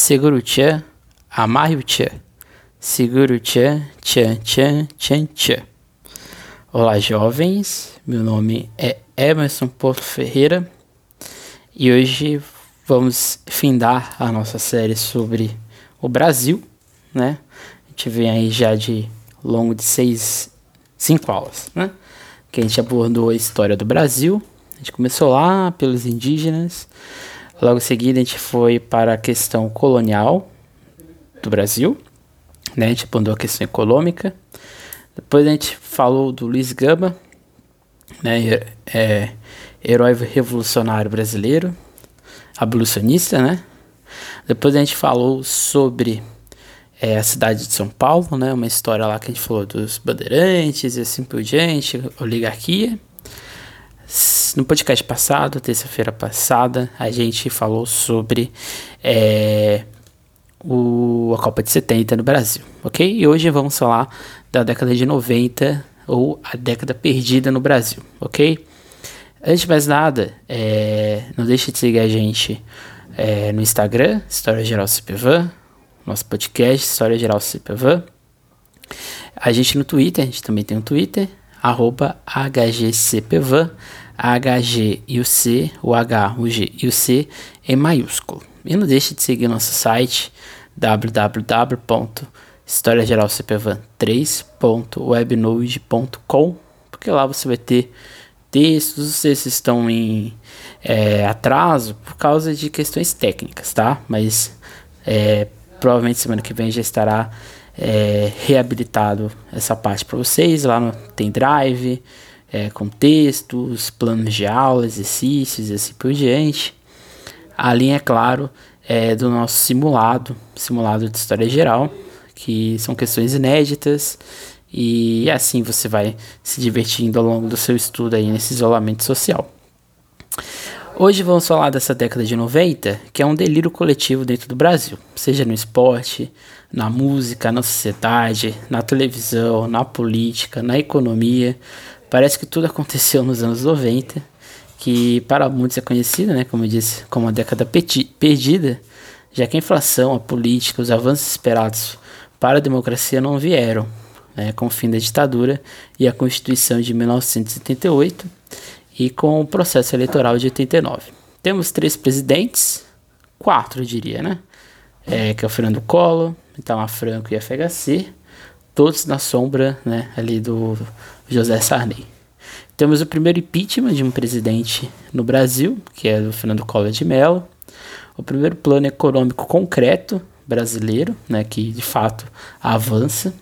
segura o tchan, amarre o tchan, segura o tchan, tchan, tchan, tchan, tchan. Olá, jovens, meu nome é Emerson Porto Ferreira e hoje vamos findar a nossa série sobre o Brasil, né? A gente vem aí já de longo de seis, cinco aulas, né? Que a gente abordou a história do Brasil, a gente começou lá pelos indígenas, Logo em seguida, a gente foi para a questão colonial do Brasil, né? A gente abordou a questão econômica. Depois a gente falou do Luiz Gama, né? É, herói revolucionário brasileiro, abolicionista, né? Depois a gente falou sobre é, a cidade de São Paulo, né? Uma história lá que a gente falou dos bandeirantes e assim por diante, oligarquia. No podcast passado, terça-feira passada, a gente falou sobre é, o, a Copa de 70 no Brasil, ok? E hoje vamos falar da década de 90 ou a década perdida no Brasil, ok? Antes de mais nada, é, não deixe de seguir a gente é, no Instagram, História Geral CPVAN, nosso podcast História Geral CPVAN. A gente no Twitter, a gente também tem um Twitter, arroba HGCPVAN, HG e o C, o H, o G e o C em maiúsculo. E não deixe de seguir nosso site www.historiageralcpvan3.webnode.com porque lá você vai ter textos, esses estão em é, atraso por causa de questões técnicas, tá? Mas é, provavelmente semana que vem já estará é, reabilitado essa parte para vocês. Lá no, tem drive, é, com textos, planos de aula, exercícios e assim por diante. A linha, é claro, é do nosso simulado, simulado de história geral, que são questões inéditas e assim você vai se divertindo ao longo do seu estudo aí nesse isolamento social. Hoje vamos falar dessa década de 90, que é um delírio coletivo dentro do Brasil, seja no esporte, na música, na sociedade, na televisão, na política, na economia. Parece que tudo aconteceu nos anos 90, que para muitos é conhecida, né, como eu disse, como a década perdida, já que a inflação, a política, os avanços esperados para a democracia não vieram, né, com o fim da ditadura e a Constituição de 1978 e com o processo eleitoral de 89. Temos três presidentes, quatro eu diria, né? É, que é o Fernando Collor, Itamar Franco e FHC, todos na sombra né, ali do José Sarney. Temos o primeiro impeachment de um presidente no Brasil, que é do Fernando Collor de Mello, o primeiro plano econômico concreto brasileiro, né, que de fato avança,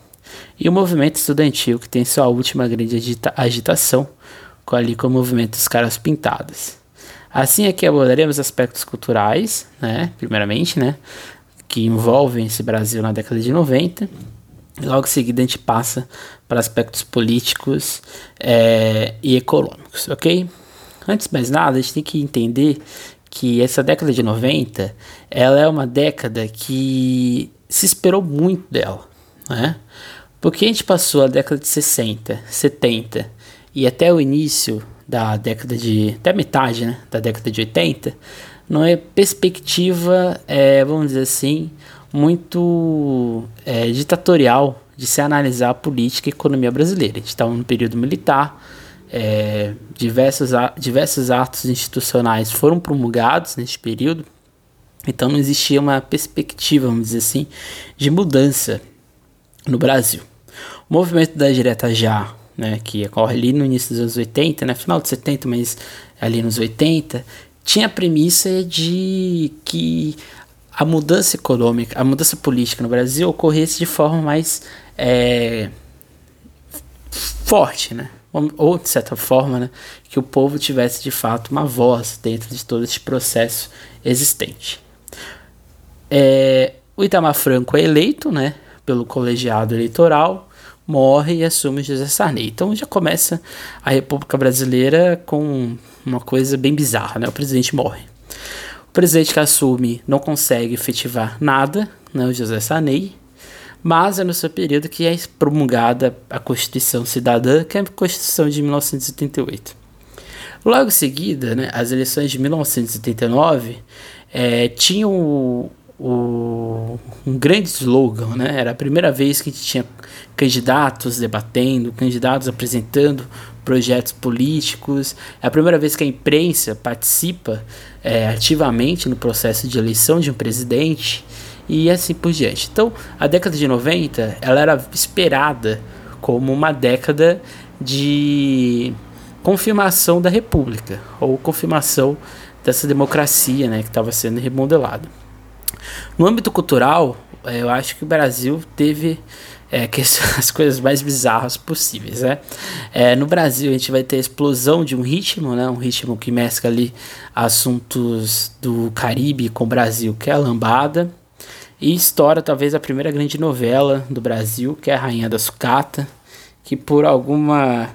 e o movimento estudantil, que tem sua última grande agita agitação ali com o movimento dos caras pintados. Assim aqui abordaremos aspectos culturais, né, primeiramente, né, que envolvem esse Brasil na década de 90. Logo em seguida a gente passa para aspectos políticos é, e econômicos, ok? Antes de mais nada, a gente tem que entender que essa década de 90, ela é uma década que se esperou muito dela, né? Porque a gente passou a década de 60, 70 e até o início da década de. até metade né, da década de 80, não é perspectiva, é, vamos dizer assim, muito é, ditatorial de se analisar a política e a economia brasileira. A gente estava no período militar, é, diversos, diversos atos institucionais foram promulgados nesse período, então não existia uma perspectiva, vamos dizer assim, de mudança no Brasil. O movimento da direta já né, que ocorre ali no início dos anos 80, né, final de 70, mas ali nos 80, tinha a premissa de que a mudança econômica, a mudança política no Brasil ocorresse de forma mais é, forte, né? ou de certa forma, né, que o povo tivesse de fato uma voz dentro de todo esse processo existente. É, o Itamar Franco é eleito né, pelo colegiado eleitoral morre e assume José Sarney. Então já começa a República Brasileira com uma coisa bem bizarra, né? O presidente morre. Presidente que assume não consegue efetivar nada, né? O José Sarney. Mas é no seu período que é promulgada a Constituição Cidadã, que é a Constituição de 1988. Logo em seguida, né, as eleições de 1979 é, tinham o, o um grande slogan, né? Era a primeira vez que a gente tinha candidatos debatendo, candidatos apresentando projetos políticos. É a primeira vez que a imprensa participa é, ativamente no processo de eleição de um presidente e assim por diante. Então, a década de 90 ela era esperada como uma década de confirmação da República ou confirmação dessa democracia né, que estava sendo remodelada. No âmbito cultural, é, eu acho que o Brasil teve é, que as coisas mais bizarras possíveis, né? É, no Brasil a gente vai ter a explosão de um ritmo, né? Um ritmo que mescla ali assuntos do Caribe com o Brasil, que é a lambada. E estoura talvez a primeira grande novela do Brasil, que é a Rainha da Sucata, que por alguma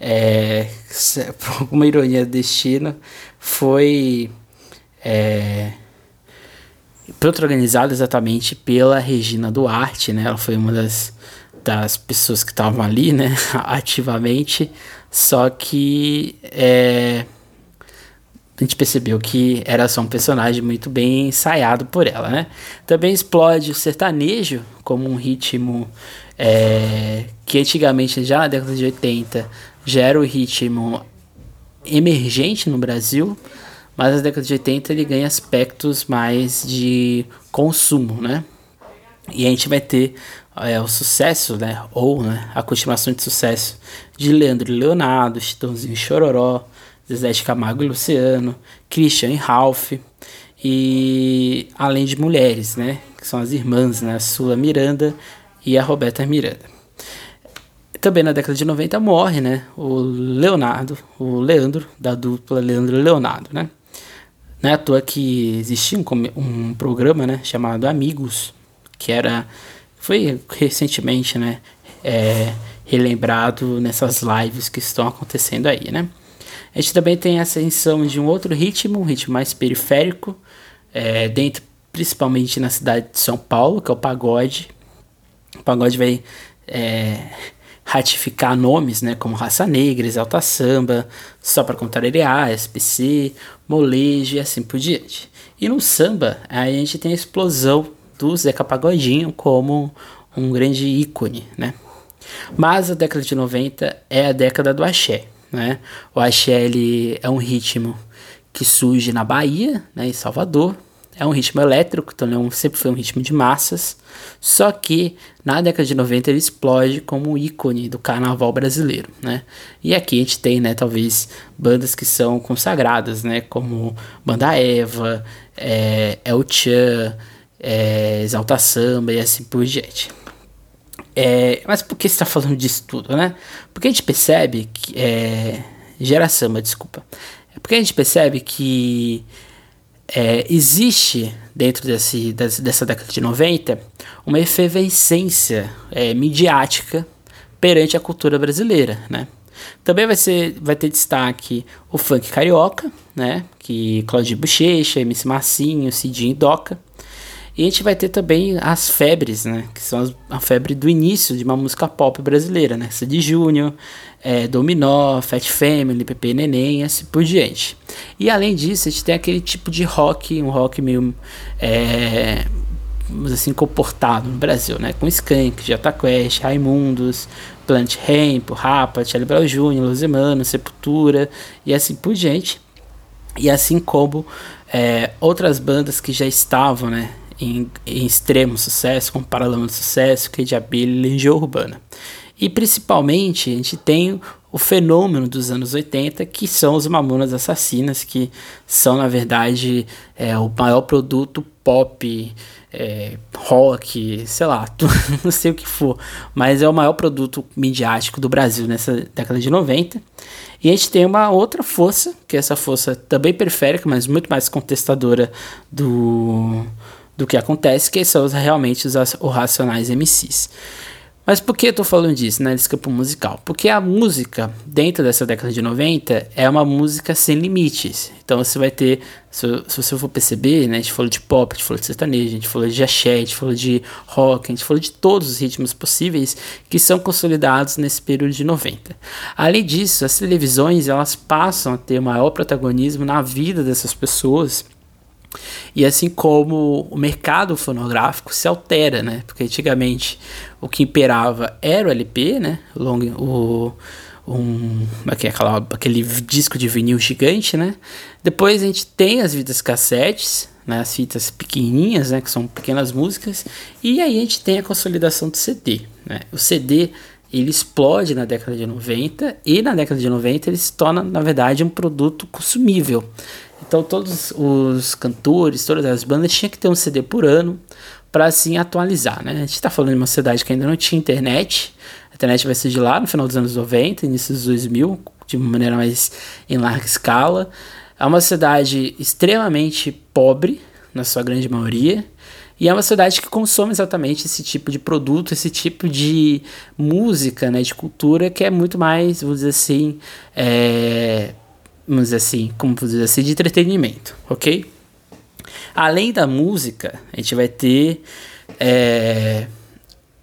é, por alguma ironia do destino foi é, protagonizada exatamente pela Regina Duarte, né? Ela foi uma das, das pessoas que estavam ali, né? Ativamente, só que é, a gente percebeu que era só um personagem muito bem ensaiado por ela, né? Também explode o sertanejo como um ritmo é, que antigamente, já na década de 80, já era o ritmo emergente no Brasil, mas na década de 80 ele ganha aspectos mais de consumo, né? E a gente vai ter é, o sucesso, né? Ou né, a continuação de sucesso de Leandro e Leonardo, Chitãozinho e Chororó, Zezé de Camargo e Luciano, Christian e Ralph, e além de mulheres, né? Que são as irmãs, né? A Sula Miranda e a Roberta Miranda. Também na década de 90 morre, né? O Leonardo, o Leandro, da dupla Leandro e Leonardo, né? Não é à toa que existia um, um programa, né? Chamado Amigos, que era... Foi recentemente, né? É, relembrado nessas lives que estão acontecendo aí, né? A gente também tem a ascensão de um outro ritmo, um ritmo mais periférico, é, dentro principalmente na cidade de São Paulo, que é o pagode. O pagode vai é, ratificar nomes, né, como Raça Negra, Exalta Samba, Só para Contrariar, SPC, Molejo e assim por diante. E no samba, a gente tem a explosão do Zeca Pagodinho como um grande ícone, né? Mas a década de 90 é a década do axé, né? O axé ele é um ritmo que surge na Bahia, né, em Salvador. É um ritmo elétrico, então sempre foi um ritmo de massas. Só que na década de 90 ele explode como ícone do carnaval brasileiro, né? E aqui a gente tem, né, talvez bandas que são consagradas, né, como Banda Eva, é, El Chan, é, Exalta Samba e assim por diante. É, mas por que está falando disso tudo, né? Porque a gente percebe que. É, gera samba, desculpa. É porque a gente percebe que é, existe dentro desse, dessa década de 90 uma efervescência é, midiática perante a cultura brasileira, né? Também vai, ser, vai ter destaque o funk carioca, né? Que Claudinho Bochecha, MC Marcinho, Cidinho e Doca. E a gente vai ter também as febres, né? Que são as, a febre do início de uma música pop brasileira, né? Sandy Júnior, é, Dominó, Fat Family, Pepe Neném assim por diante. E além disso, a gente tem aquele tipo de rock, um rock meio. É, assim, comportado no Brasil, né? Com Skank, Jota Quest, Raimundos, Plant Ramp, Rapa, Charlie Brown Jr., Lusemano, Sepultura e assim por diante. E assim como é, outras bandas que já estavam, né? em, em extremo sucesso, como Paralama de Sucesso, Kate Abelha e Legião Urbana. E principalmente a gente tem o fenômeno dos anos 80, que são os Mamonas Assassinas, que são na verdade é, o maior produto pop, é, rock, sei lá, não sei o que for, mas é o maior produto midiático do Brasil nessa década de 90. E a gente tem uma outra força, que é essa força também periférica, mas muito mais contestadora do do que acontece, que são realmente os, os racionais MCs. Mas por que eu tô falando disso, né, desse campo musical? Porque a música, dentro dessa década de 90, é uma música sem limites. Então você vai ter, se, se você for perceber, né, a gente falou de pop, a gente falou de sertanejo, a gente falou de axé, a gente falou de rock, a gente falou de todos os ritmos possíveis que são consolidados nesse período de 90. Além disso, as televisões, elas passam a ter maior protagonismo na vida dessas pessoas E assim como o mercado fonográfico se altera, né? Porque antigamente o que imperava era o LP, né? Long, o um aquela, aquele disco de vinil gigante, né? Depois a gente tem as fitas cassetes, né? As fitas pequenininhas, né? Que são pequenas músicas. E aí a gente tem a consolidação do CD, né? O CD ele explode na década de 90 e na década de 90 ele se torna, na verdade, um produto consumível. Então todos os cantores, todas as bandas tinham que ter um CD por ano para assim atualizar, né? A gente está falando de uma cidade que ainda não tinha internet, a internet vai surgir lá no final dos anos 90, início dos 2000, de maneira mais em larga escala. É uma cidade extremamente pobre, na sua grande maioria, e é uma cidade que consome exatamente esse tipo de produto, esse tipo de música, né, de cultura, que é muito mais, vamos dizer assim, é, vamos assim, como dizer assim, de entretenimento, ok? Além da música, a gente vai ter é,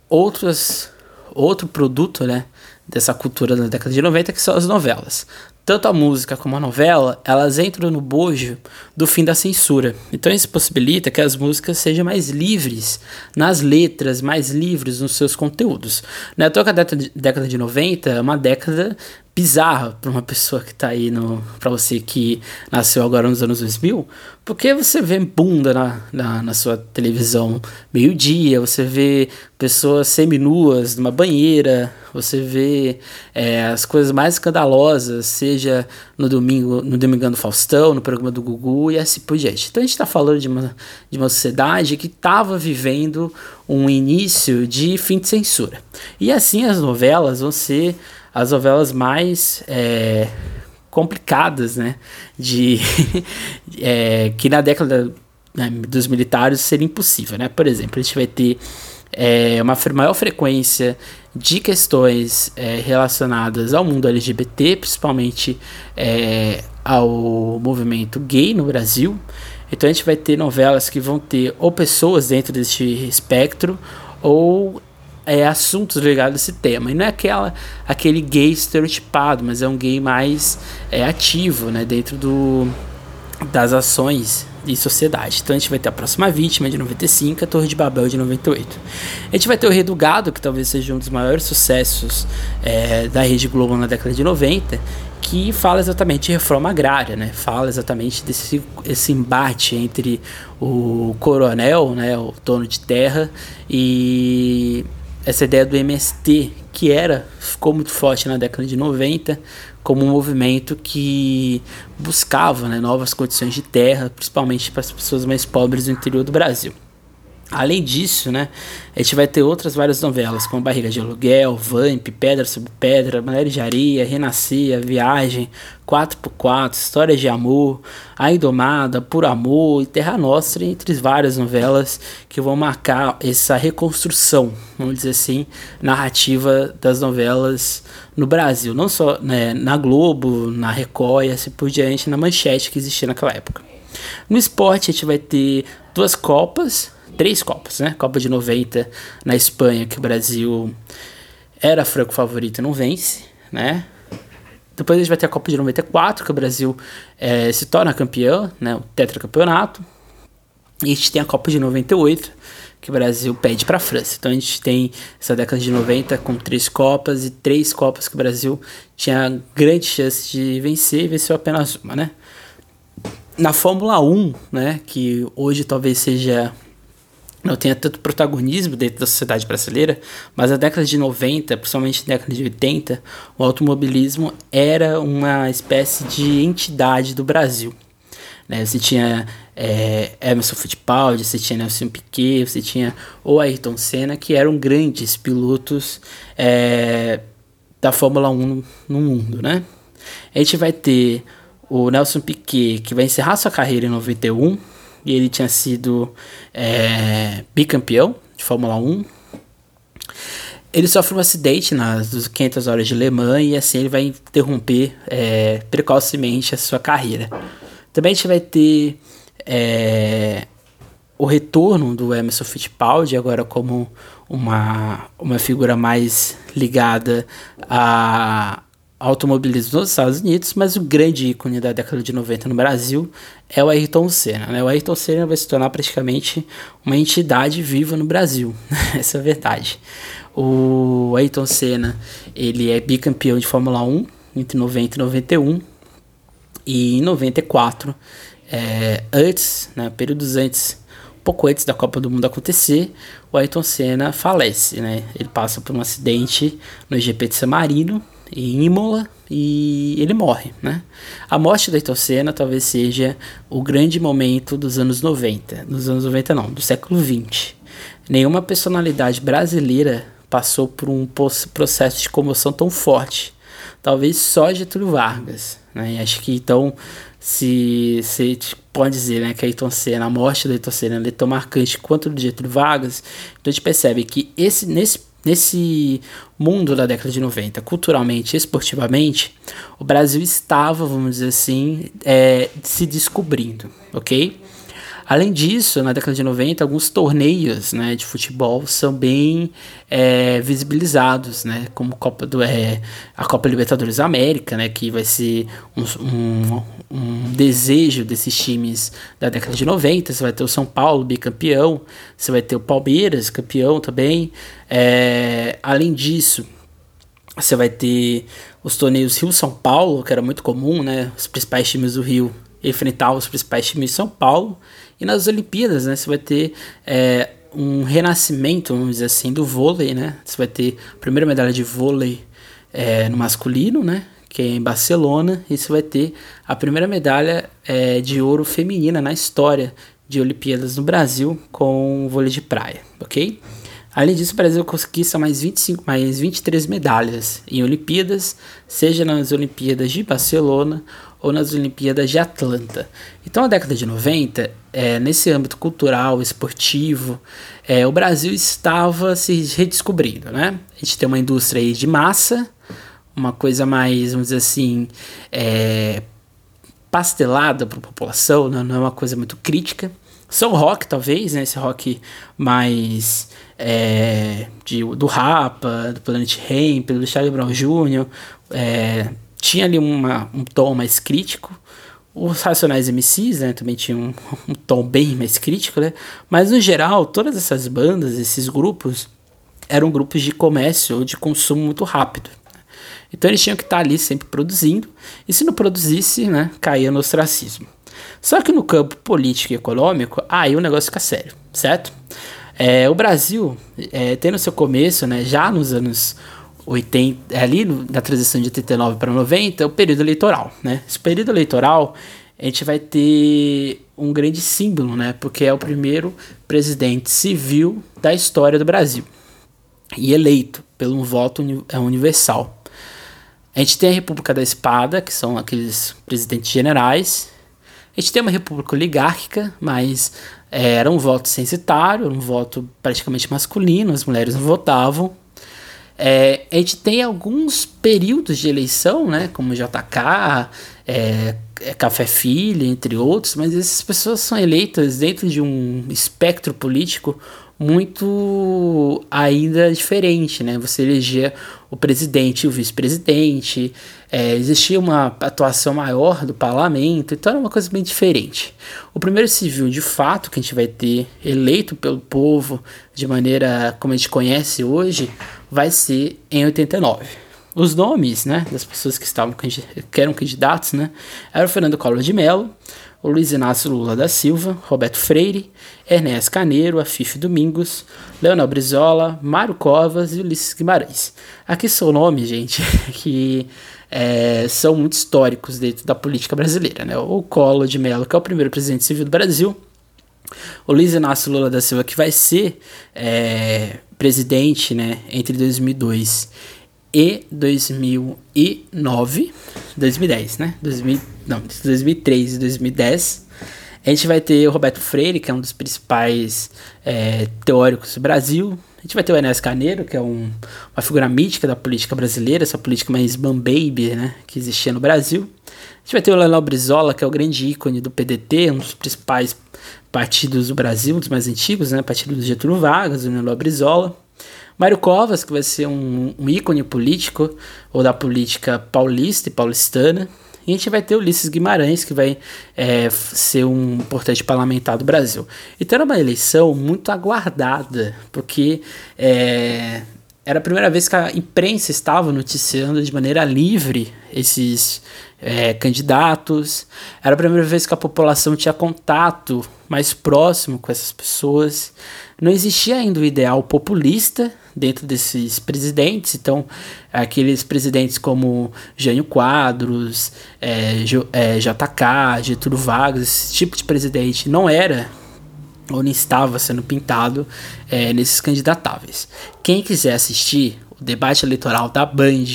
outros outro produto, né, dessa cultura da década de 90, que são as novelas. Tanto a música como a novela, elas entram no bojo do fim da censura. Então isso possibilita que as músicas sejam mais livres nas letras, mais livres nos seus conteúdos. Não é à toa que a década de 90 é uma década bizarra para uma pessoa que está aí no para você que nasceu agora nos anos 2000, porque você vê bunda na, na, na sua televisão meio-dia, você vê pessoas seminuas numa banheira, você vê é, as coisas mais escandalosas, seja no domingo, no Domingão do Faustão, no programa do Gugu e assim por diante. Então a gente está falando de uma, de uma sociedade que estava vivendo um início de fim de censura. E assim as novelas vão ser as novelas mais é, complicadas, né? De é, que na década né, dos militares seria impossível, né? Por exemplo, a gente vai ter é, uma maior frequência de questões é, relacionadas ao mundo LGBT, principalmente é, ao movimento gay no Brasil. Então a gente vai ter novelas que vão ter ou pessoas dentro deste espectro ou é, assuntos ligados a esse tema. E não é aquela, aquele gay estereotipado, mas é um gay mais é, ativo né, dentro do, das ações de sociedade. Então a gente vai ter a próxima vítima de 95, a Torre de Babel de 98. A gente vai ter o Rei do Gado, que talvez seja um dos maiores sucessos é, da Rede Globo na década de 90, que fala exatamente de reforma agrária, né? Fala exatamente desse esse embate entre o coronel, né, o dono de terra, e essa ideia do MST, que era, ficou muito forte na década de 90, como um movimento que buscava né, novas condições de terra, principalmente para as pessoas mais pobres do interior do Brasil. Além disso, né, a gente vai ter outras várias novelas, como Barriga de Aluguel, Vamp, Pedra sobre Pedra, Mulheres de Areia, Renascer, Viagem, 4x4, Histórias de Amor, A Indomada, Por Amor e Terra Nostra, entre várias novelas que vão marcar essa reconstrução, vamos dizer assim, narrativa das novelas no Brasil. Não só né, na Globo, na Record e assim por diante, na manchete que existia naquela época. No esporte, a gente vai ter duas Copas, três Copas, né? Copa de 90 na Espanha, que o Brasil era franco favorito e não vence, né? Depois a gente vai ter a Copa de 94, que o Brasil é, se torna campeão, né? O tetracampeonato. E a gente tem a Copa de 98, que o Brasil pede para a França. Então a gente tem essa década de 90 com três Copas e três Copas que o Brasil tinha grande chance de vencer e venceu apenas uma, né? Na Fórmula 1, né, que hoje talvez seja não tenha tanto protagonismo dentro da sociedade brasileira, mas na década de 90, principalmente na década de 80, o automobilismo era uma espécie de entidade do Brasil. Né? Você tinha é, Emerson Fittipaldi, você tinha Nelson Piquet, você tinha o Ayrton Senna, que eram grandes pilotos é, da Fórmula 1 no mundo. Né? A gente vai ter o Nelson Piquet, que vai encerrar sua carreira em 91, e ele tinha sido é, bicampeão de Fórmula 1. Ele sofre um acidente nas 500 horas de Le Mans e assim ele vai interromper é, precocemente a sua carreira. Também a gente vai ter é, o retorno do Emerson Fittipaldi agora como uma, uma figura mais ligada a automobilismo nos Estados Unidos, mas o grande ícone da década de 90 no Brasil é o Ayrton Senna. Né? O Ayrton Senna vai se tornar praticamente uma entidade viva no Brasil, essa é a verdade. O Ayrton Senna ele é bicampeão de Fórmula 1 entre 90 e 91 e em 94, é, antes, né, períodos antes pouco antes da Copa do Mundo acontecer, o Ayrton Senna falece, né? Ele passa por um acidente no GP de San Marino, em Imola, e ele morre, né? A morte do Ayrton Senna talvez seja o grande momento dos anos 90, dos anos 90 não, do século 20. Nenhuma personalidade brasileira passou por um processo de comoção tão forte. Talvez só Getúlio Vargas, né? Acho que então se você pode dizer né, que a Ayrton Senna, a morte da Ayrton Senna é tão marcante quanto do Getúlio Vargas, então a gente percebe que esse, nesse, nesse mundo da década de 90, culturalmente, esportivamente, o Brasil estava, vamos dizer assim, é, se descobrindo, ok? Além disso, na década de 90, alguns torneios né, de futebol são bem é, visibilizados, né, como Copa do, é, a Copa Libertadores da América, né, que vai ser um, um, um, desejo desses times da década de 90. Você vai ter o São Paulo bicampeão, você vai ter o Palmeiras campeão também. É, além disso, você vai ter os torneios Rio-São Paulo, que era muito comum, né, os principais times do Rio enfrentar os principais times de São Paulo. E nas Olimpíadas, né, você vai ter é, um renascimento, vamos dizer assim, do vôlei, né? Você vai ter a primeira medalha de vôlei é, no masculino, né? Que é em Barcelona, e você vai ter a primeira medalha é, de ouro feminina na história de Olimpíadas no Brasil com vôlei de praia, ok? Além disso, o Brasil conquista mais, 25, mais 23 medalhas em Olimpíadas, seja nas Olimpíadas de Barcelona ou nas Olimpíadas de Atlanta. Então, a década de 90, é, nesse âmbito cultural, esportivo, é, o Brasil estava se redescobrindo, né? A gente tem uma indústria de massa, uma coisa mais, vamos dizer assim, é, pastelada para a população, né? não é uma coisa muito crítica. Só o rock, talvez, né? Esse rock mais é, de, do Rapa, do Planet Ramp, do Charlie Brown Jr., é, tinha ali uma, um tom mais crítico. Os Racionais MCs, né, também tinham um, tom bem mais crítico, né? Mas no geral, todas essas bandas, esses grupos, eram grupos de comércio ou de consumo muito rápido. Então eles tinham que estar ali sempre produzindo, e se não produzisse, né, caía no ostracismo. Só que no campo político e econômico, aí o negócio fica sério, certo? É, o Brasil é, seu começo, né, já nos anos 80, é ali na transição de 89 para 90, é o período eleitoral, né? Esse período eleitoral, a gente vai ter um grande símbolo, né? Porque é o primeiro presidente civil da história do Brasil. E eleito pelo voto é universal. A gente tem a República da Espada, que são aqueles presidentes generais. A gente tem uma república oligárquica, mas era um voto censitário, um voto praticamente masculino, as mulheres não votavam. É, a gente tem alguns períodos de eleição, né, como JK, é, é, Café Filho, entre outros, mas essas pessoas são eleitas dentro de um espectro político muito ainda diferente, né? Você elegia o presidente e o vice-presidente, é, existia uma atuação maior do parlamento, então era uma coisa bem diferente. O primeiro civil, de fato, que a gente vai ter eleito pelo povo de maneira como a gente conhece hoje, vai ser em 89. Os nomes, né, das pessoas que estavam que eram candidatos, né, o Fernando Collor de Mello, o Luiz Inácio Lula da Silva, Roberto Freire, Ernesto Caneiro, Afif Domingos, Leonel Brizola, Mário Covas e Ulisses Guimarães. Aqui são nomes, gente, que é, são muito históricos dentro da política brasileira. Né? O Collor de Mello, que é o primeiro presidente civil do Brasil, o Luiz Inácio Lula da Silva, que vai ser é, presidente né, entre 2002 e 2009, 2010, né? 2000, não, 2003 e 2010. A gente vai ter o Roberto Freire, que é um dos principais é, teóricos do Brasil. A gente vai ter o Enéas Carneiro, que é um, uma figura mítica da política brasileira, essa política mais baby, né, que existia no Brasil. A gente vai ter o Leonel Brizola, que é o grande ícone do PDT, um dos principais partidos do Brasil, dos mais antigos, né, partido do Getúlio Vargas, o Leonel Brizola. Mário Covas, que vai ser um, um ícone político, ou da política paulista e paulistana. E a gente vai ter Ulisses Guimarães, que vai é, ser um importante parlamentar do Brasil. Então era uma eleição muito aguardada, porque é, era a primeira vez que a imprensa estava noticiando de maneira livre esses é, candidatos. Era a primeira vez que a população tinha contato mais próximo com essas pessoas. Não existia ainda o ideal populista dentro desses presidentes, então aqueles presidentes como Jânio Quadros, é, J, é, JK, Getúlio Vargas, esse tipo de presidente não era não estava sendo pintado é, nesses candidatáveis. Quem quiser assistir o debate eleitoral da Band,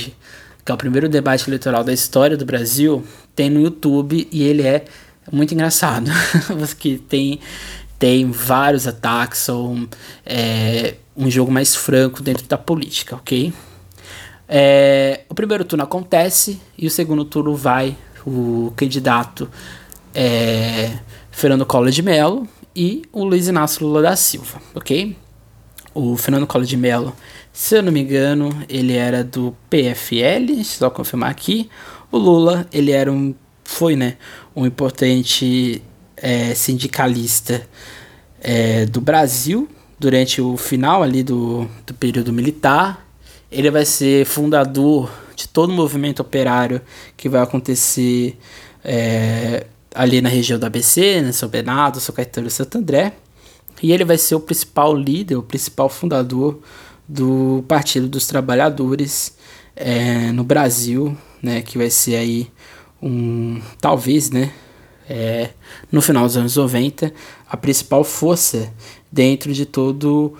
que é o primeiro debate eleitoral da história do Brasil, tem no YouTube e ele é muito engraçado. que tem tem vários ataques, são é, um jogo mais franco dentro da política, ok? É, o primeiro turno acontece e o segundo turno vai o candidato é, Fernando Collor de Mello e o Luiz Inácio Lula da Silva, ok? O Fernando Collor de Mello, se eu não me engano, ele era do PFL, só confirmar aqui. O Lula, ele era um, foi, né, um importante é, sindicalista é, do Brasil durante o final ali do, do período militar. Ele vai ser fundador de todo o movimento operário que vai acontecer é, ali na região do ABC, né, São Bernardo, São Caetano e Santo André. E ele vai ser o principal líder, o principal fundador do Partido dos Trabalhadores é, no Brasil, né, que vai ser aí um, talvez, né, é, no final dos anos 90, a principal força dentro de todo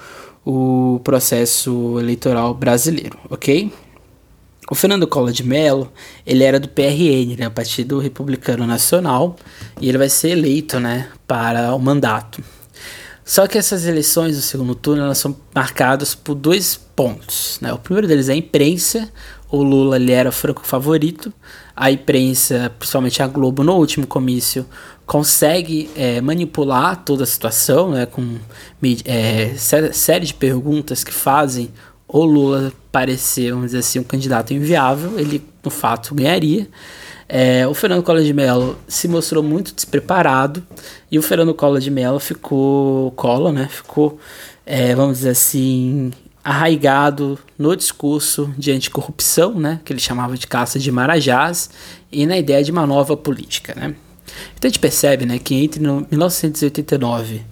o processo eleitoral brasileiro, ok? O Fernando Collor de Mello, ele era do PRN, né, o Partido Republicano Nacional, e ele vai ser eleito, né, para o mandato. Só que essas eleições do segundo turno, elas são marcadas por dois pontos, né? O primeiro deles é a imprensa, o Lula ele era franco favorito, a imprensa, principalmente a Globo, no último comício, consegue é, manipular toda a situação, né, com é, série de perguntas que fazem o Lula parecer, vamos dizer assim, um candidato inviável, ele, no fato, ganharia. É, o Fernando Collor de Mello se mostrou muito despreparado e o Fernando Collor de Mello ficou, Collor, né, ficou, é, vamos dizer assim, arraigado no discurso de anticorrupção, né, que ele chamava de caça de marajás, e na ideia de uma nova política. Né. Então a gente percebe né, que entre 1989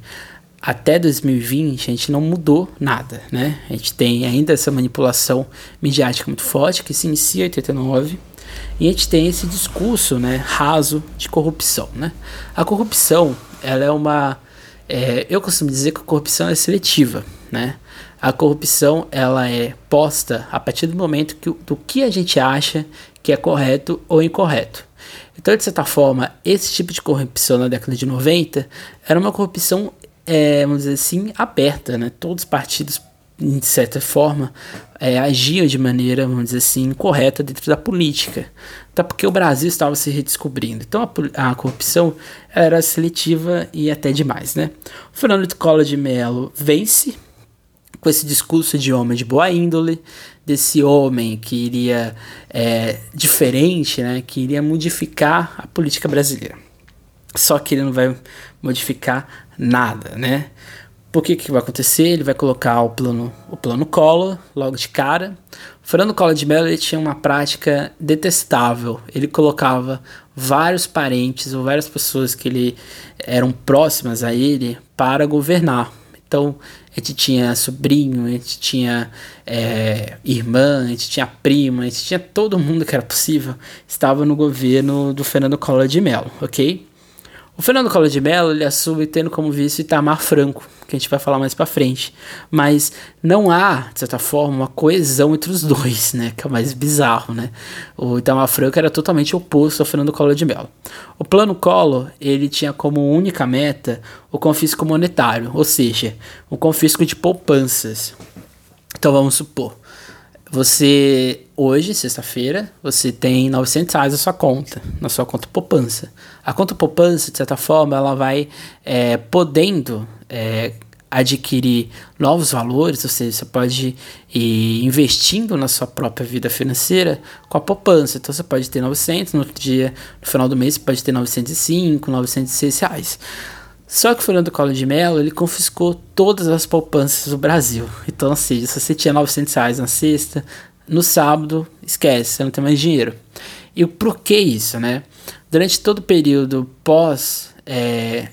até 2020 a gente não mudou nada, né? A gente tem ainda essa manipulação midiática muito forte que se inicia em 89 e a gente tem esse discurso, né, raso de corrupção, né? A corrupção, ela é uma, é, eu costumo dizer que a corrupção é seletiva, né? A corrupção ela é posta a partir do momento que, do que a gente acha que é correto ou incorreto. Então, de certa forma, esse tipo de corrupção na década de 90 era uma corrupção, é, vamos dizer assim, aberta. Né? Todos os partidos, de certa forma, é, agiam de maneira, vamos dizer assim, correta dentro da política. Até porque o Brasil estava se redescobrindo. Então, a, a corrupção era seletiva e até demais. Né? O Fernando Collor de Mello vence com esse discurso de homem de boa índole, desse homem que iria é, diferente, né, que iria modificar a política brasileira. Só que ele não vai modificar nada, né? Por que que vai acontecer? Ele vai colocar o plano, o plano Collor logo de cara. O Fernando Collor de Mello ele tinha uma prática detestável. Ele colocava vários parentes ou várias pessoas que ele eram próximas a ele para governar. Então, a gente tinha sobrinho, a gente tinha é, irmã, a gente tinha prima, a gente tinha todo mundo que era possível, estava no governo do Fernando Collor de Mello, ok? O Fernando Collor de Mello ele assume tendo como vice Itamar Franco, que a gente vai falar mais para frente. Mas não há, de certa forma, uma coesão entre os dois, né? Que é o mais bizarro, né? O Itamar Franco era totalmente oposto ao Fernando Collor de Mello. O plano Collor, ele tinha como única meta o confisco monetário, ou seja, o confisco de poupanças. Então vamos supor, você, hoje, sexta-feira, você tem 900 reais na sua conta, na sua conta poupança. A conta poupança, de certa forma, ela vai é, podendo é, adquirir novos valores, ou seja, você pode ir investindo na sua própria vida financeira com a poupança. Então você pode ter 900, no outro dia, no final do mês, você pode ter 905, 906 reais. Só que o Fernando Collor de Mello, ele confiscou todas as poupanças do Brasil. Então, seja, se você tinha 900 reais na sexta, no sábado, esquece, você não tem mais dinheiro. E por que isso, né? Durante todo o período pós é,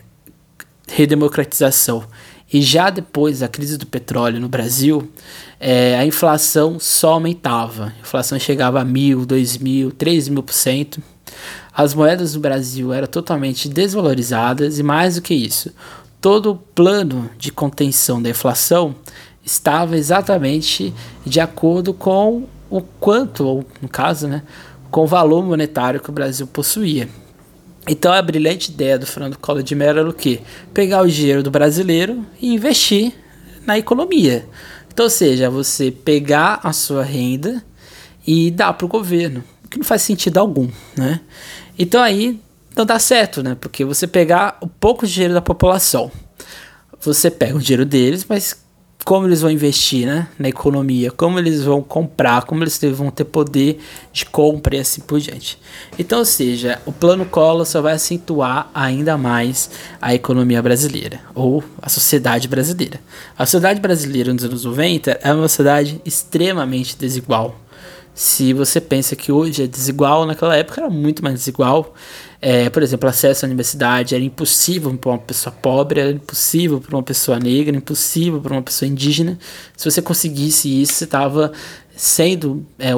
redemocratização e já depois da crise do petróleo no Brasil, é, a inflação só aumentava. A inflação chegava a mil, dois mil, três mil por cento. As moedas do Brasil eram totalmente desvalorizadas e mais do que isso, todo o plano de contenção da inflação estava exatamente de acordo com o quanto, ou no caso, né, com o valor monetário que o Brasil possuía. Então a brilhante ideia do Fernando Collor de Mello era o quê? Pegar o dinheiro do brasileiro e investir na economia. Então, ou seja, você pegar a sua renda e dar para o governo, que não faz sentido algum, né? Então aí não dá certo, né? Porque você pegar o pouco dinheiro da população, você pega o dinheiro deles, mas como eles vão investir né, na economia, como eles vão comprar, como eles vão ter poder de compra e assim por diante. Então, ou seja, o plano Collor só vai acentuar ainda mais a economia brasileira, ou a sociedade brasileira. A sociedade brasileira nos anos 90 é uma sociedade extremamente desigual. Se você pensa que hoje é desigual, naquela época era muito mais desigual. É, por exemplo, acesso à universidade era impossível para uma pessoa pobre, era impossível para uma pessoa negra, impossível para uma pessoa indígena. Se você conseguisse isso, você estava sendo é,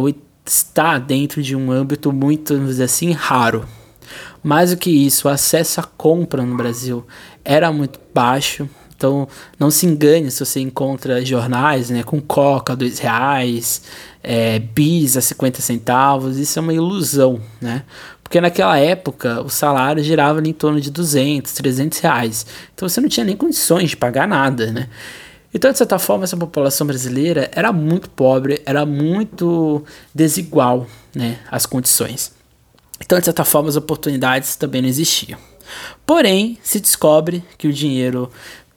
está dentro de um âmbito muito, vamos dizer assim, raro. Mais do que isso, o acesso à compra no Brasil era muito baixo. Então, não se engane se você encontra jornais né, com coca a dois reais, é, bis a 50 centavos. Isso é uma ilusão, né? Porque naquela época o salário girava em torno de 200, 300 reais. Então você não tinha nem condições de pagar nada, né? Então, de certa forma, essa população brasileira era muito pobre, era muito desigual, né? As condições. Então, de certa forma, as oportunidades também não existiam. Porém, se descobre que o dinheiro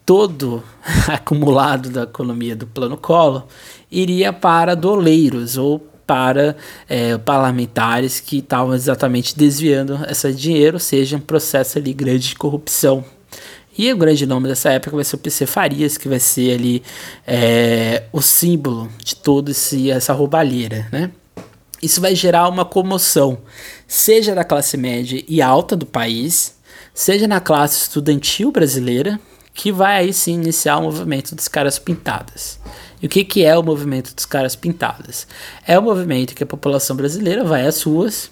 todo acumulado da economia do Plano Collor iria para doleiros ou para é, parlamentares que estavam exatamente desviando esse dinheiro, seja um processo ali grande de corrupção. E o grande nome dessa época vai ser o PC Farias, que vai ser ali é, o símbolo de toda essa roubalheira, né? Isso vai gerar uma comoção, seja da classe média e alta do país, seja na classe estudantil brasileira, que vai aí sim iniciar o movimento dos caras pintadas. E o que, que é o movimento dos caras pintadas? É o movimento que a população brasileira vai às ruas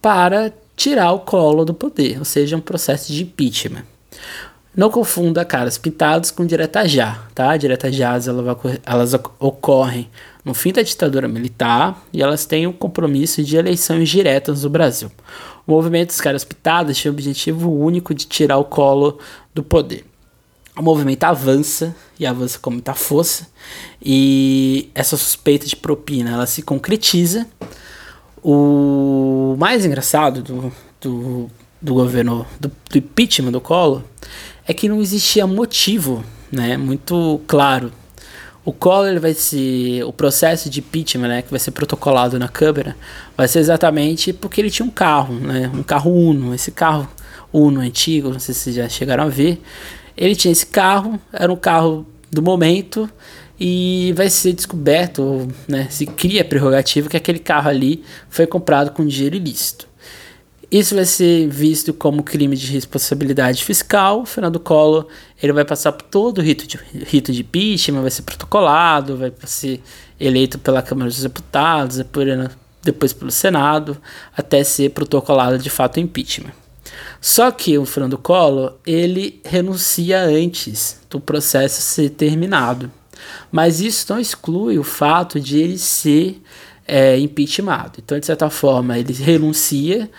para tirar o colo do poder, ou seja, um processo de impeachment. Não confunda caras pintados com direta já, tá? Direta já elas ocorrem no fim da ditadura militar e elas têm o compromisso de eleições diretas no Brasil. O movimento dos caras pintados tinha o objetivo único de tirar o colo do poder o movimento avança e avança com muita força e essa suspeita de propina ela se concretiza. O mais engraçado do, do, do governo do, do impeachment do Collor é que não existia motivo, né, muito claro. O Collor ele vai ser o processo de impeachment, né, que vai ser protocolado na Câmara, vai ser exatamente porque ele tinha um carro, né, um carro Uno. Esse carro Uno antigo, não sei se já chegaram a ver, ele tinha esse carro, era um carro do momento e vai ser descoberto, né, se cria a prerrogativa que aquele carro ali foi comprado com dinheiro ilícito. Isso vai ser visto como crime de responsabilidade fiscal. O Fernando Collor ele vai passar por todo o rito de, rito de impeachment, vai ser protocolado, vai ser eleito pela Câmara dos Deputados, depois pelo Senado, até ser protocolado de fato o impeachment. Só que o Fernando Collor, ele renuncia antes do processo ser terminado. Mas isso não exclui o fato de ele ser é. Então, de certa forma, ele renuncia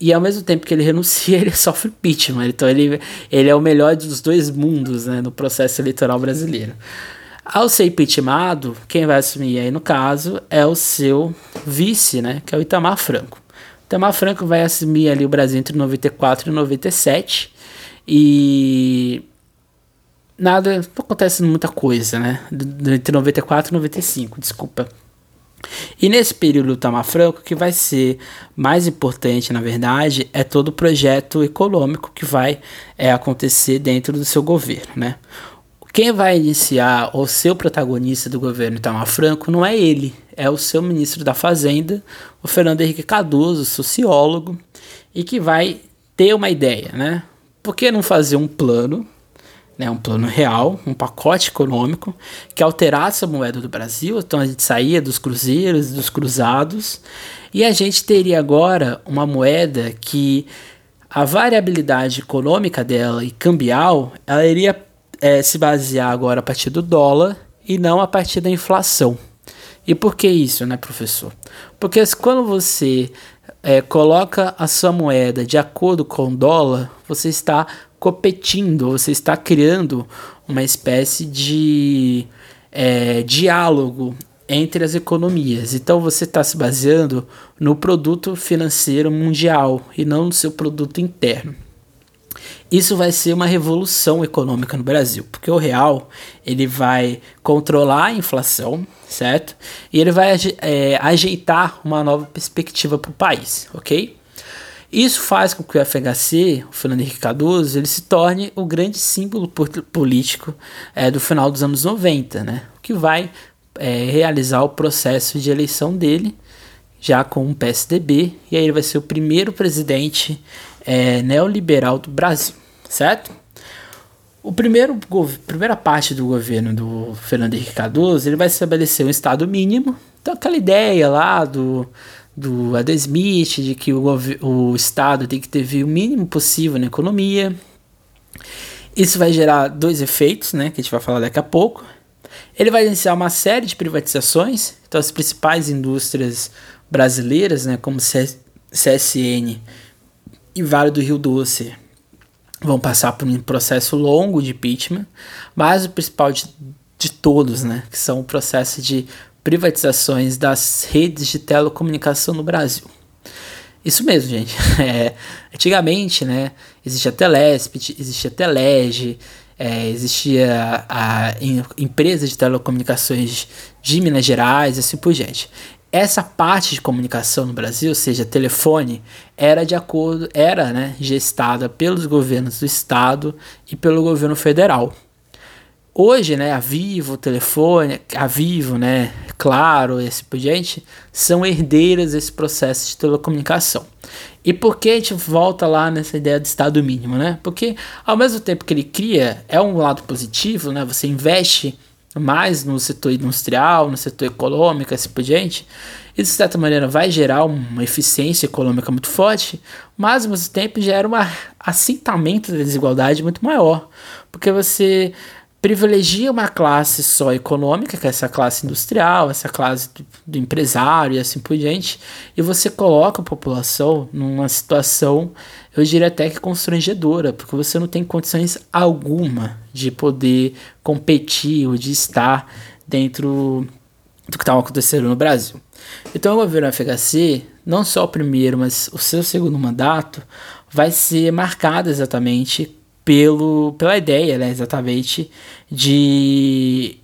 e ao mesmo tempo que ele renuncia, ele sofre impeachment. Então, ele, ele é o melhor dos dois mundos né, no processo eleitoral brasileiro. Ao ser impeachmentado, quem vai assumir aí no caso é o seu vice, né, que é o Itamar Franco. Itamar Franco vai assumir ali o Brasil entre 94 e 97 e nada, não acontece muita coisa, né? Entre 94 e 95, desculpa. E nesse período do Tamar Franco, o que vai ser mais importante, na verdade, é todo o projeto econômico que vai é, acontecer dentro do seu governo, né? Quem vai iniciar ou ser o protagonista do governo Itamar Franco não é ele, é o seu ministro da Fazenda, o Fernando Henrique Cardoso, sociólogo, e que vai ter uma ideia, né? Por que não fazer um plano, né, um plano real, um pacote econômico que alterasse a moeda do Brasil? Então a gente saía dos cruzeiros, dos cruzados, e a gente teria agora uma moeda que a variabilidade econômica dela e cambial, ela iria é, se basear agora a partir do dólar e não a partir da inflação. E por que isso, né, professor? Porque quando você é, coloca a sua moeda de acordo com o dólar, você está competindo, você está criando uma espécie de é, diálogo entre as economias. Então você está se baseando no produto financeiro mundial e não no seu produto interno. Isso vai ser uma revolução econômica no Brasil, porque o real ele vai controlar a inflação, certo? E ele vai é, ajeitar uma nova perspectiva para o país, ok? Isso faz com que o FHC, o Fernando Henrique Cardoso, ele se torne o grande símbolo político é, do final dos anos 90, né? Que vai é, realizar o processo de eleição dele, já com o PSDB, e aí ele vai ser o primeiro presidente é, neoliberal do Brasil certo? O primeiro primeira parte do governo do Fernando Henrique Cardoso, ele vai estabelecer um estado mínimo. Então aquela ideia lá do do Adam Smith de que o, o estado tem que ter o mínimo possível na economia. Isso vai gerar dois efeitos, né, que a gente vai falar daqui a pouco. Ele vai iniciar uma série de privatizações, então as principais indústrias brasileiras, né, como CSN e Vale do Rio Doce, vão passar por um processo longo de impeachment, mas o principal de, de todos, né, que são o processo de privatizações das redes de telecomunicação no Brasil. Isso mesmo, gente. É, antigamente, né, existia a Telesp, existia Telege, é, existia a, a empresa de telecomunicações de Minas Gerais, assim por diante essa parte de comunicação no Brasil, ou seja, telefone, era de acordo, era né, gestada pelos governos do estado e pelo governo federal. Hoje, né, a Vivo, telefone, a Vivo, né, Claro, esse por diante, são herdeiras desse processo de telecomunicação. E por que a gente volta lá nessa ideia de estado mínimo, né? Porque ao mesmo tempo que ele cria, é um lado positivo, né? Você investe mais no setor industrial, no setor econômico, assim por diante, isso de certa maneira vai gerar uma eficiência econômica muito forte, mas ao mesmo tempo gera um assentamento da desigualdade muito maior, porque você privilegia uma classe só econômica, que é essa classe industrial, essa classe do, do, empresário e assim por diante, e você coloca a população numa situação, eu diria até que constrangedora, porque você não tem condições alguma de poder competir ou de estar dentro do que estava acontecendo no Brasil. Então o governo FHC, não só o primeiro, mas o seu segundo mandato, vai ser marcado exatamente pelo, pela ideia, né, exatamente, de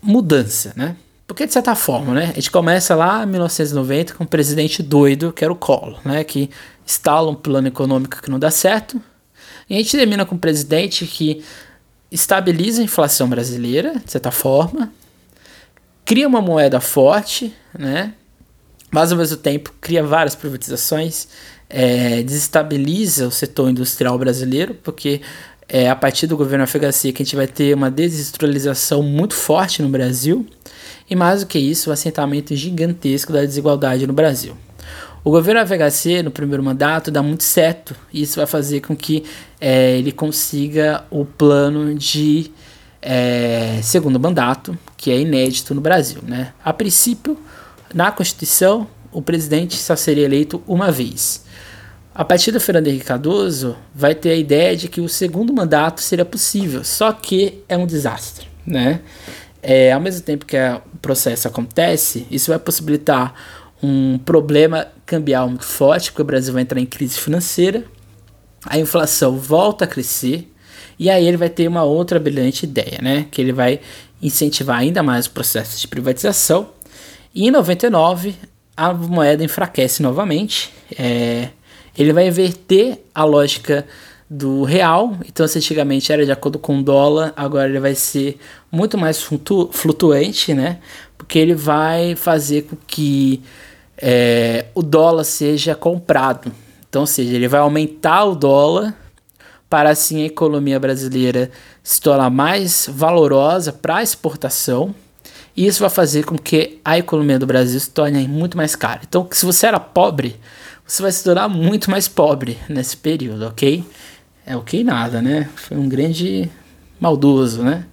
mudança, né? Porque, de certa forma, né, a gente começa lá em 1990 com um presidente doido, que era o Collor, né, que instala um plano econômico que não dá certo, e a gente termina com um presidente que estabiliza a inflação brasileira, de certa forma, cria uma moeda forte, né, mas ao mesmo tempo cria várias privatizações, é, desestabiliza o setor industrial brasileiro, porque é a partir do governo FHC que a gente vai ter uma desindustrialização muito forte no Brasil, e mais do que isso, o um assentamento gigantesco da desigualdade no Brasil. O governo FHC, no primeiro mandato, dá muito certo, e isso vai fazer com que é, ele consiga o plano de é, segundo mandato, que é inédito no Brasil. Né? A princípio, na Constituição, o presidente só seria eleito uma vez. A partir do Fernando Henrique Cardoso, vai ter a ideia de que o segundo mandato seria possível, só que é um desastre, né? É, ao mesmo tempo que o processo acontece, isso vai possibilitar um problema cambial muito forte, porque o Brasil vai entrar em crise financeira, a inflação volta a crescer, E aí ele vai ter uma outra brilhante ideia, né? Que ele vai incentivar ainda mais o processo de privatização. E em 99 a moeda enfraquece novamente. É, ele vai inverter a lógica do real. Então, se antigamente era de acordo com o dólar, agora ele vai ser muito mais flutuante, né? Porque ele vai fazer com que é, o dólar seja comprado. Então, ou seja, ele vai aumentar o dólar para assim a economia brasileira se tornar mais valorosa para exportação. E isso vai fazer com que a economia do Brasil se torne muito mais cara. Então, se você era pobre, você vai se tornar muito mais pobre nesse período, ok? É ok nada, né? Foi um grande maldoso, né?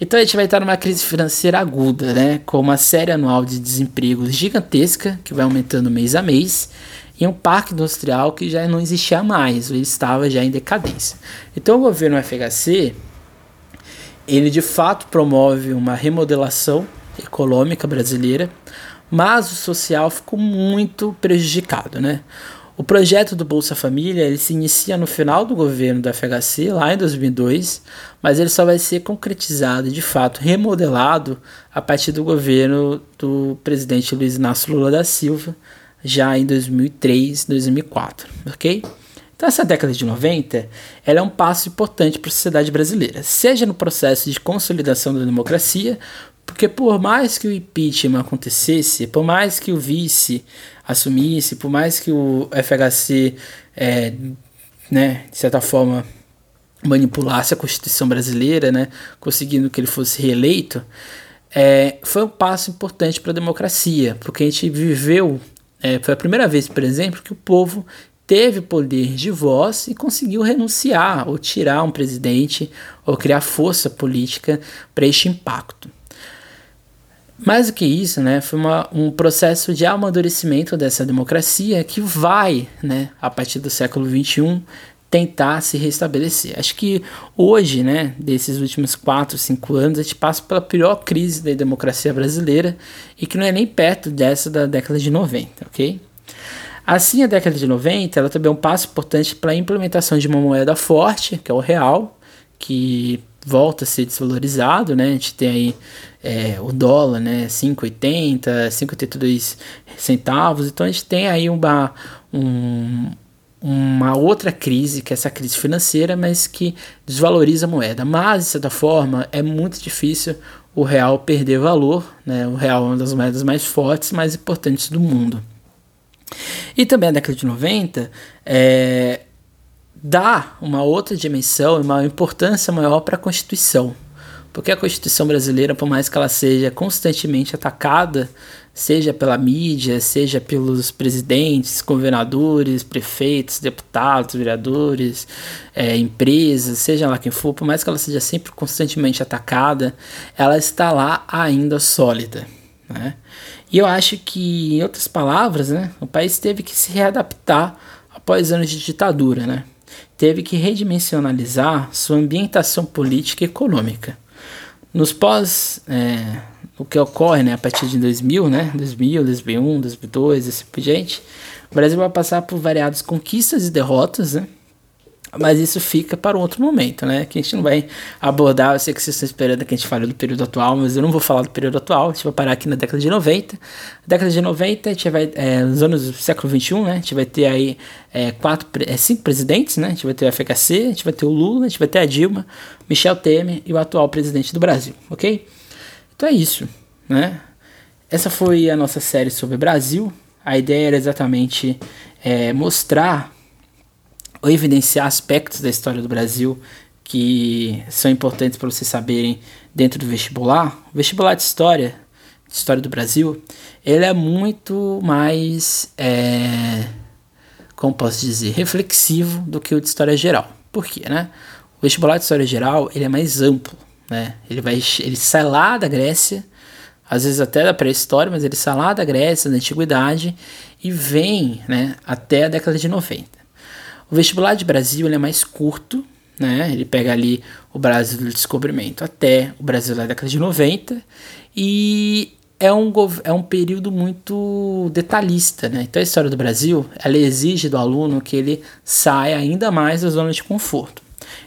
Então a gente vai estar numa crise financeira aguda, né? Com uma série anual de desemprego gigantesca, que vai aumentando mês a mês, e um parque industrial que já não existia mais, ele estava já em decadência. Então o governo FHC, ele de fato promove uma remodelação econômica brasileira, mas o social ficou muito prejudicado, né? O projeto do Bolsa Família ele se inicia no final do governo do FHC, lá em 2002, mas ele só vai ser concretizado, de fato, remodelado a partir do governo do presidente Luiz Inácio Lula da Silva, já em 2003, 2004, ok? Então essa década de 90 ela é um passo importante para a sociedade brasileira, seja no processo de consolidação da democracia, porque por mais que o impeachment acontecesse, por mais que o vice assumisse, por mais que o FHC, é, né, de certa forma, manipulasse a Constituição brasileira, né, conseguindo que ele fosse reeleito, é, foi um passo importante para a democracia, porque a gente viveu, é, foi a primeira vez, por exemplo, que o povo teve poder de voz e conseguiu renunciar ou tirar um presidente ou criar força política para este impacto. Mais do que isso, né, foi uma, um processo de amadurecimento dessa democracia que vai, né, a partir do século XXI, tentar se restabelecer. Acho que hoje, né, desses últimos 4, 5 anos, a gente passa pela pior crise da democracia brasileira e que não é nem perto dessa da década de 90, ok? Assim, a década de 90 ela também é um passo importante para a implementação de uma moeda forte, que é o real, que volta a ser desvalorizado, né? A gente tem aí é, o dólar, né? 5,80, 5,82 centavos. Então a gente tem aí uma, um, uma outra crise, que é essa crise financeira, mas que desvaloriza a moeda. Mas, de certa forma, é muito difícil o real perder valor. Né? O real é uma das moedas mais fortes, mais importantes do mundo. E também a década de 90 é, dá uma outra dimensão e uma importância maior para a Constituição. Porque a Constituição brasileira, por mais que ela seja constantemente atacada, seja pela mídia, seja pelos presidentes, governadores, prefeitos, deputados, vereadores, é, empresas, seja lá quem for, por mais que ela seja sempre constantemente atacada, ela está lá ainda sólida. Né? E eu acho que, em outras palavras, né, o país teve que se readaptar após anos de ditadura. Né? Teve que redimensionalizar sua ambientação política e econômica. Nos pós, é, o que ocorre né, a partir de 2000, né, 2000, 2001, 2002, assim por diante, o Brasil vai passar por variadas conquistas e derrotas, né, mas isso fica para um outro momento, né? Que a gente não vai abordar. Eu sei que vocês estão esperando que a gente fale do período atual, mas eu não vou falar do período atual. A gente vai parar aqui na década de 90. Na década de 90, a gente vai. É, nos anos do século XXI, né? A gente vai ter aí é, quatro, é, cinco presidentes, né? A gente vai ter o FHC, a gente vai ter o Lula, a gente vai ter a Dilma, Michel Temer e o atual presidente do Brasil, ok? Então é isso, né? Essa foi a nossa série sobre Brasil. A ideia era exatamente é, mostrar evidenciar aspectos da história do Brasil que são importantes para vocês saberem dentro do vestibular. O vestibular de história, de história do Brasil, ele é muito mais, é, como posso dizer, reflexivo do que o de história geral. Por quê, né? O vestibular de história geral ele é mais amplo, né? Ele vai, ele sai lá da Grécia, às vezes até da pré-história, mas ele sai lá da Grécia, da antiguidade e vem, né, até a década de 90. O vestibular de Brasil é mais curto, né? Ele pega ali o Brasil do descobrimento até o Brasil da década de 90 e é um, é um período muito detalhista, né? Então a história do Brasil, ela exige do aluno que ele saia ainda mais da zona de conforto.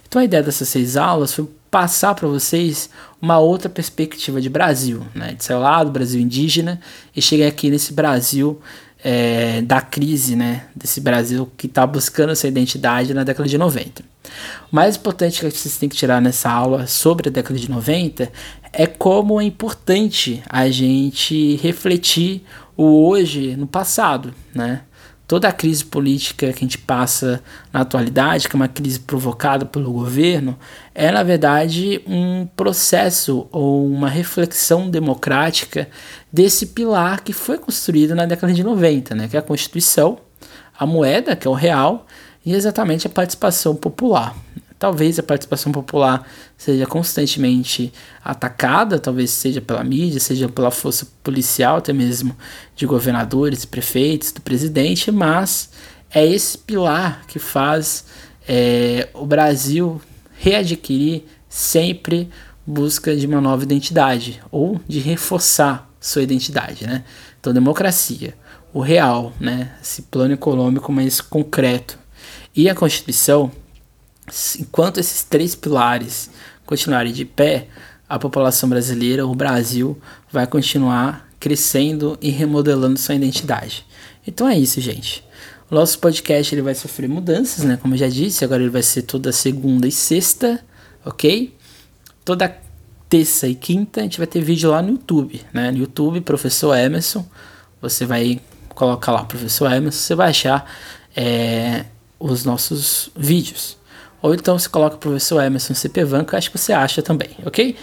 Então a ideia dessas seis aulas foi passar para vocês uma outra perspectiva de Brasil, né? De sair lá do Brasil indígena e chegar aqui nesse Brasil é, da crise, né? Desse Brasil que está buscando essa identidade na década de 90. O mais importante que vocês têm que tirar nessa aula sobre a década de 90 é como é importante a gente refletir o hoje no passado, né? Toda a crise política que a gente passa na atualidade, que é uma crise provocada pelo governo, é na verdade um processo ou uma reflexão democrática desse pilar que foi construído na década de 90, né? Que é a Constituição, a moeda, que é o real, e exatamente a participação popular. Talvez a participação popular seja constantemente atacada, talvez seja pela mídia, seja pela força policial, até mesmo de governadores, prefeitos, do presidente, mas é esse pilar que faz é, o Brasil readquirir sempre busca de uma nova identidade ou de reforçar sua identidade, né? Então, democracia, o real, né? Esse plano econômico mais concreto e a Constituição enquanto esses três pilares continuarem de pé, a população brasileira, o Brasil, vai continuar crescendo e remodelando sua identidade. Então é isso, gente. O nosso podcast ele vai sofrer mudanças, né? Como eu já disse, agora ele vai ser toda segunda e sexta, ok? Toda terça e quinta a gente vai ter vídeo lá no YouTube, né? No YouTube, Professor Emerson. Você vai colocar lá, Professor Emerson, você vai achar é, os nossos vídeos. Ou então você coloca o professor Emerson CPVAN, que eu acho que você acha também, ok?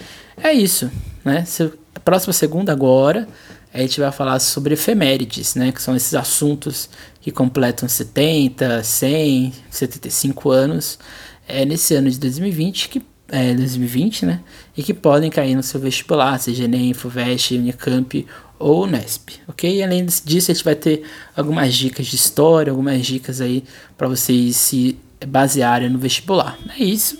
É isso, né? Se, próxima segunda agora, a gente vai falar sobre efemérides, né? Que são esses assuntos que completam 70, 100, 75 anos é, nesse ano de 2020, que é, 2020, né? E que podem cair no seu vestibular, seja Enem, FUVEST, Unicamp ou Unesp, ok? E além disso, a gente vai ter algumas dicas de história, algumas dicas aí para vocês se basearem no vestibular. É isso.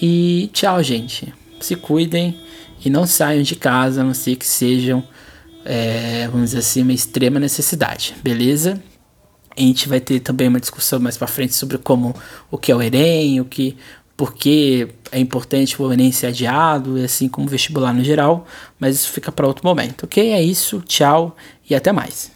E tchau, gente. Se cuidem e não saiam de casa, a não ser que sejam, é, vamos dizer assim, uma extrema necessidade, beleza? A gente vai ter também uma discussão mais para frente sobre como o que é o Enem, o que por que é importante o Enem ser adiado, assim como o vestibular no geral, mas isso fica para outro momento, ok? É isso, tchau e até mais.